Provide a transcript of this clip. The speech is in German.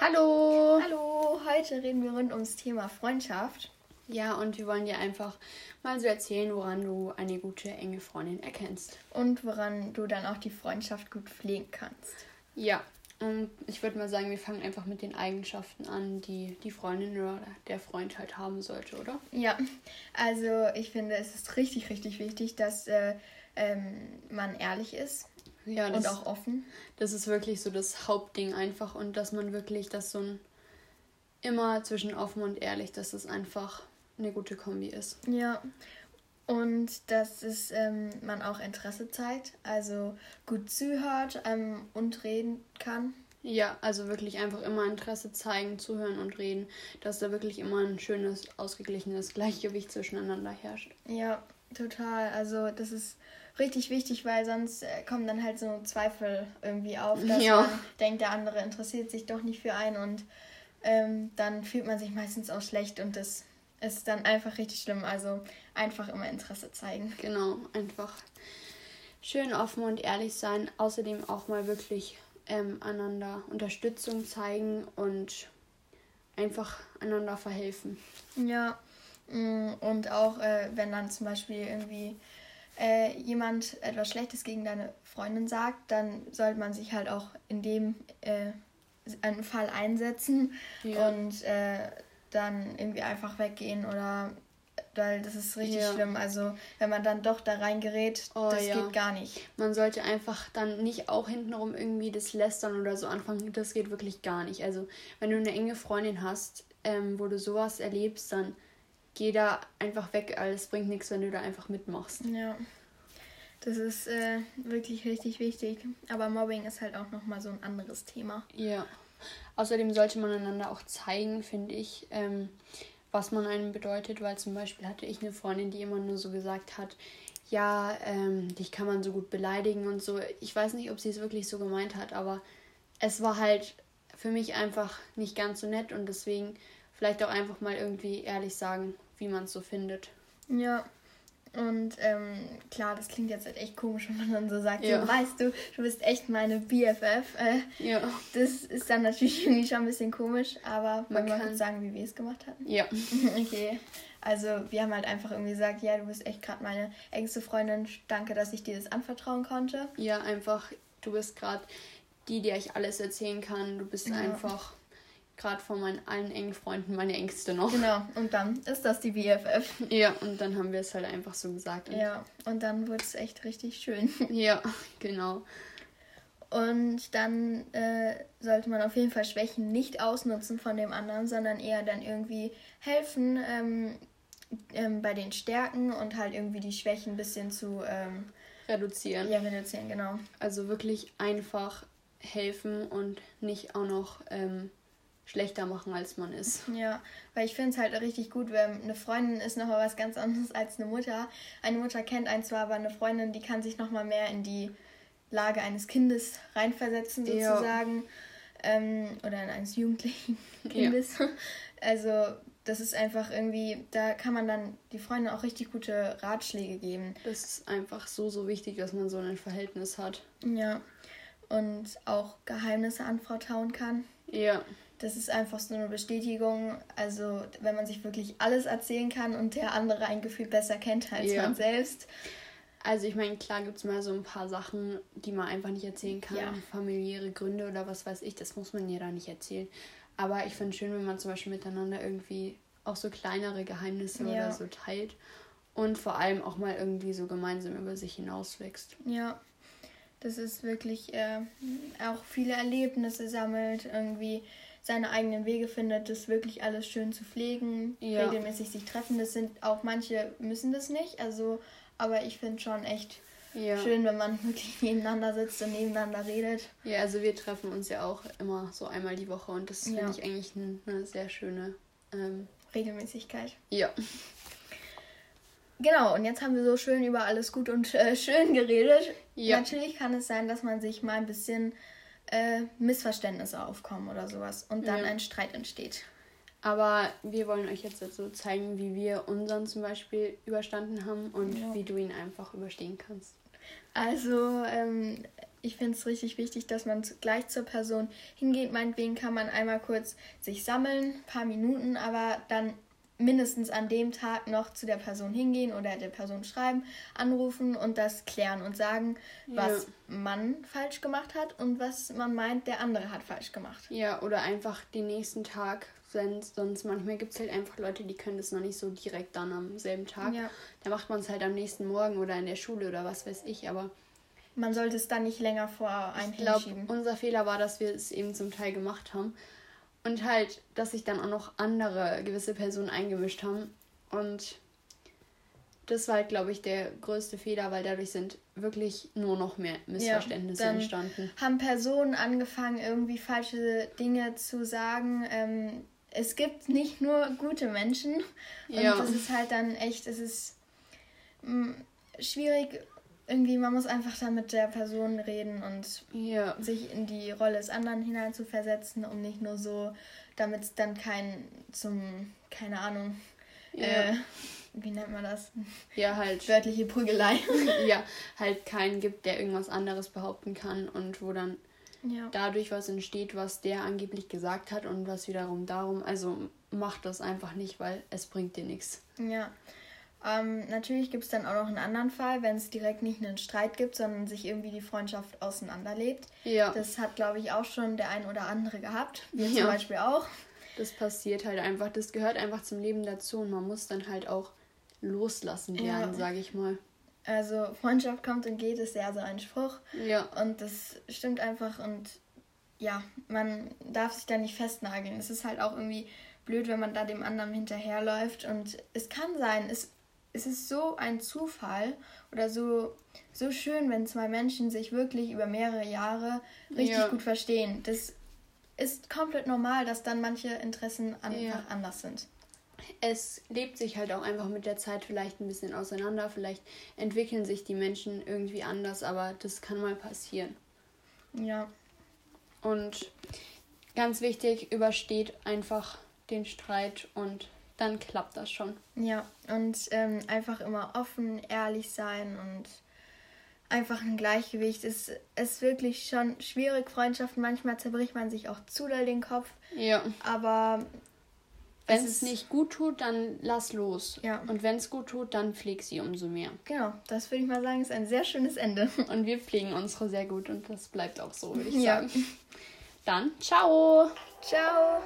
Hallo! Hallo, heute reden wir rund ums Thema Freundschaft. Ja, und wir wollen dir einfach mal so erzählen, woran du eine gute, enge Freundin erkennst. Und woran du dann auch die Freundschaft gut pflegen kannst. Ja, und ich würde mal sagen, wir fangen einfach mit den Eigenschaften an, die die Freundin oder der Freund halt haben sollte, oder? Ja, also ich finde, es ist richtig, richtig wichtig, dass äh, ähm, man ehrlich ist. Ja, und auch offen. Das ist wirklich so das Hauptding einfach und dass man wirklich das so ein immer zwischen offen und ehrlich, dass es einfach eine gute Kombi ist. Ja. Und dass es, ähm, man auch Interesse zeigt, also gut zuhört ähm, und reden kann. Ja, also wirklich einfach immer Interesse zeigen, zuhören und reden, dass da wirklich immer ein schönes, ausgeglichenes Gleichgewicht zwischeneinander herrscht. Ja, total. Also das ist richtig wichtig, weil sonst äh, kommen dann halt so Zweifel irgendwie auf, dass ja. man denkt, der andere interessiert sich doch nicht für einen und ähm, dann fühlt man sich meistens auch schlecht und das ist dann einfach richtig schlimm. Also einfach immer Interesse zeigen. Genau, einfach schön offen und ehrlich sein. Außerdem auch mal wirklich ähm, einander Unterstützung zeigen und einfach einander verhelfen. Ja, mm, und auch äh, wenn dann zum Beispiel irgendwie äh, jemand etwas Schlechtes gegen deine Freundin sagt, dann sollte man sich halt auch in dem äh, einen Fall einsetzen ja. und äh, dann irgendwie einfach weggehen oder weil das ist richtig ja. schlimm. Also wenn man dann doch da reingerät, oh, das ja. geht gar nicht. Man sollte einfach dann nicht auch hintenrum irgendwie das Lästern oder so anfangen. Das geht wirklich gar nicht. Also wenn du eine enge Freundin hast, ähm, wo du sowas erlebst, dann geh da einfach weg. Alles bringt nichts, wenn du da einfach mitmachst. Ja. Das ist äh, wirklich richtig wichtig. Aber Mobbing ist halt auch nochmal so ein anderes Thema. Ja. Außerdem sollte man einander auch zeigen, finde ich, ähm, was man einem bedeutet, weil zum Beispiel hatte ich eine Freundin, die immer nur so gesagt hat, ja, ähm, dich kann man so gut beleidigen und so. Ich weiß nicht, ob sie es wirklich so gemeint hat, aber es war halt für mich einfach nicht ganz so nett und deswegen vielleicht auch einfach mal irgendwie ehrlich sagen, wie man es so findet. Ja, und ähm, klar, das klingt jetzt halt echt komisch, wenn man dann so sagt, ja. so, weißt du, du bist echt meine BFF. Äh, ja. Das ist dann natürlich irgendwie schon ein bisschen komisch, aber man kann kurz sagen, wie wir es gemacht hatten. Ja. okay. Also wir haben halt einfach irgendwie gesagt, ja, du bist echt gerade meine engste Freundin. Danke, dass ich dir das anvertrauen konnte. Ja, einfach, du bist gerade die, die euch alles erzählen kann. Du bist ja. einfach gerade von meinen allen engen Freunden meine Ängste noch. Genau, und dann ist das die BFF. Ja, und dann haben wir es halt einfach so gesagt. ja, und dann wurde es echt richtig schön. Ja, genau. Und dann äh, sollte man auf jeden Fall Schwächen nicht ausnutzen von dem anderen, sondern eher dann irgendwie helfen ähm, ähm, bei den Stärken und halt irgendwie die Schwächen ein bisschen zu ähm, reduzieren. Ja, reduzieren, genau. Also wirklich einfach helfen und nicht auch noch ähm, schlechter machen, als man ist. Ja, weil ich finde es halt richtig gut, wenn eine Freundin ist nochmal was ganz anderes als eine Mutter. Eine Mutter kennt einen zwar, aber eine Freundin, die kann sich nochmal mehr in die Lage eines Kindes reinversetzen, sozusagen. Ähm, oder in eines jugendlichen Kindes. Ja. Also, das ist einfach irgendwie, da kann man dann die Freundin auch richtig gute Ratschläge geben. Das ist einfach so, so wichtig, dass man so ein Verhältnis hat. Ja. Und auch Geheimnisse anvertrauen kann. Ja das ist einfach so eine Bestätigung. Also, wenn man sich wirklich alles erzählen kann und der andere ein Gefühl besser kennt als ja. man selbst. Also, ich meine, klar gibt es mal so ein paar Sachen, die man einfach nicht erzählen kann. Ja. Familiäre Gründe oder was weiß ich, das muss man ja da nicht erzählen. Aber ich finde es schön, wenn man zum Beispiel miteinander irgendwie auch so kleinere Geheimnisse ja. oder so teilt. Und vor allem auch mal irgendwie so gemeinsam über sich hinauswächst. Ja, das ist wirklich äh, auch viele Erlebnisse sammelt, irgendwie seine eigenen Wege findet, das wirklich alles schön zu pflegen, ja. regelmäßig sich treffen. Das sind auch manche müssen das nicht, also aber ich finde schon echt ja. schön, wenn man wirklich nebeneinander sitzt und nebeneinander redet. Ja, also wir treffen uns ja auch immer so einmal die Woche und das finde ja. ich eigentlich eine, eine sehr schöne ähm, Regelmäßigkeit. Ja. Genau, und jetzt haben wir so schön über alles gut und äh, schön geredet. Ja. Natürlich kann es sein, dass man sich mal ein bisschen äh, Missverständnisse aufkommen oder sowas und dann ja. ein Streit entsteht. Aber wir wollen euch jetzt so zeigen, wie wir unseren zum Beispiel überstanden haben und ja. wie du ihn einfach überstehen kannst. Also, ähm, ich finde es richtig wichtig, dass man gleich zur Person hingeht. Meinetwegen kann man einmal kurz sich sammeln, ein paar Minuten, aber dann mindestens an dem Tag noch zu der Person hingehen oder der Person schreiben, anrufen und das klären und sagen, was ja. man falsch gemacht hat und was man meint, der andere hat falsch gemacht. Ja, oder einfach den nächsten Tag, sonst manchmal gibt es halt einfach Leute, die können das noch nicht so direkt dann am selben Tag. Ja. Da macht man es halt am nächsten Morgen oder in der Schule oder was weiß ich, aber man sollte es dann nicht länger vor einem Ich glaube, unser Fehler war, dass wir es eben zum Teil gemacht haben. Und halt, dass sich dann auch noch andere gewisse Personen eingemischt haben. Und das war halt, glaube ich, der größte Fehler, weil dadurch sind wirklich nur noch mehr Missverständnisse ja, entstanden. Haben Personen angefangen, irgendwie falsche Dinge zu sagen. Ähm, es gibt nicht nur gute Menschen. Und ja. das ist halt dann echt, es ist mh, mm, schwierig irgendwie, man muss einfach da mit der Person reden und ja. sich in die Rolle des anderen hineinzuversetzen, um nicht nur so, damit es dann kein zum, keine Ahnung, ja. äh, wie nennt man das? Ja, halt. Wörtliche Prügelei. ja, halt keinen gibt, der irgendwas anderes behaupten kann und wo dann ja. dadurch was entsteht, was der angeblich gesagt hat und was wiederum darum, also macht das einfach nicht, weil es bringt dir nichts. Ja. Ähm, natürlich gibt es dann auch noch einen anderen Fall, wenn es direkt nicht einen Streit gibt, sondern sich irgendwie die Freundschaft auseinanderlebt. Ja. Das hat, glaube ich, auch schon der ein oder andere gehabt. Wir ja. zum Beispiel auch. Das passiert halt einfach. Das gehört einfach zum Leben dazu und man muss dann halt auch loslassen lernen, ja. sage ich mal. Also Freundschaft kommt und geht ist ja so ein Spruch. Ja. Und das stimmt einfach und ja, man darf sich da nicht festnageln. Es ist halt auch irgendwie blöd, wenn man da dem anderen hinterherläuft und es kann sein, es es ist so ein Zufall oder so, so schön, wenn zwei Menschen sich wirklich über mehrere Jahre richtig ja. gut verstehen. Das ist komplett normal, dass dann manche Interessen einfach ja. anders sind. Es lebt sich halt auch einfach mit der Zeit vielleicht ein bisschen auseinander. Vielleicht entwickeln sich die Menschen irgendwie anders, aber das kann mal passieren. Ja. Und ganz wichtig, übersteht einfach den Streit und dann klappt das schon. Ja, und ähm, einfach immer offen, ehrlich sein und einfach ein Gleichgewicht. Es ist wirklich schon schwierig, Freundschaften. Manchmal zerbricht man sich auch zu doll den Kopf. Ja. Aber wenn es nicht gut tut, dann lass los. Ja. Und wenn es gut tut, dann pfleg sie umso mehr. Genau, das würde ich mal sagen, ist ein sehr schönes Ende. Und wir pflegen unsere sehr gut und das bleibt auch so, würde ich ja. sagen. Dann, ciao. Ciao.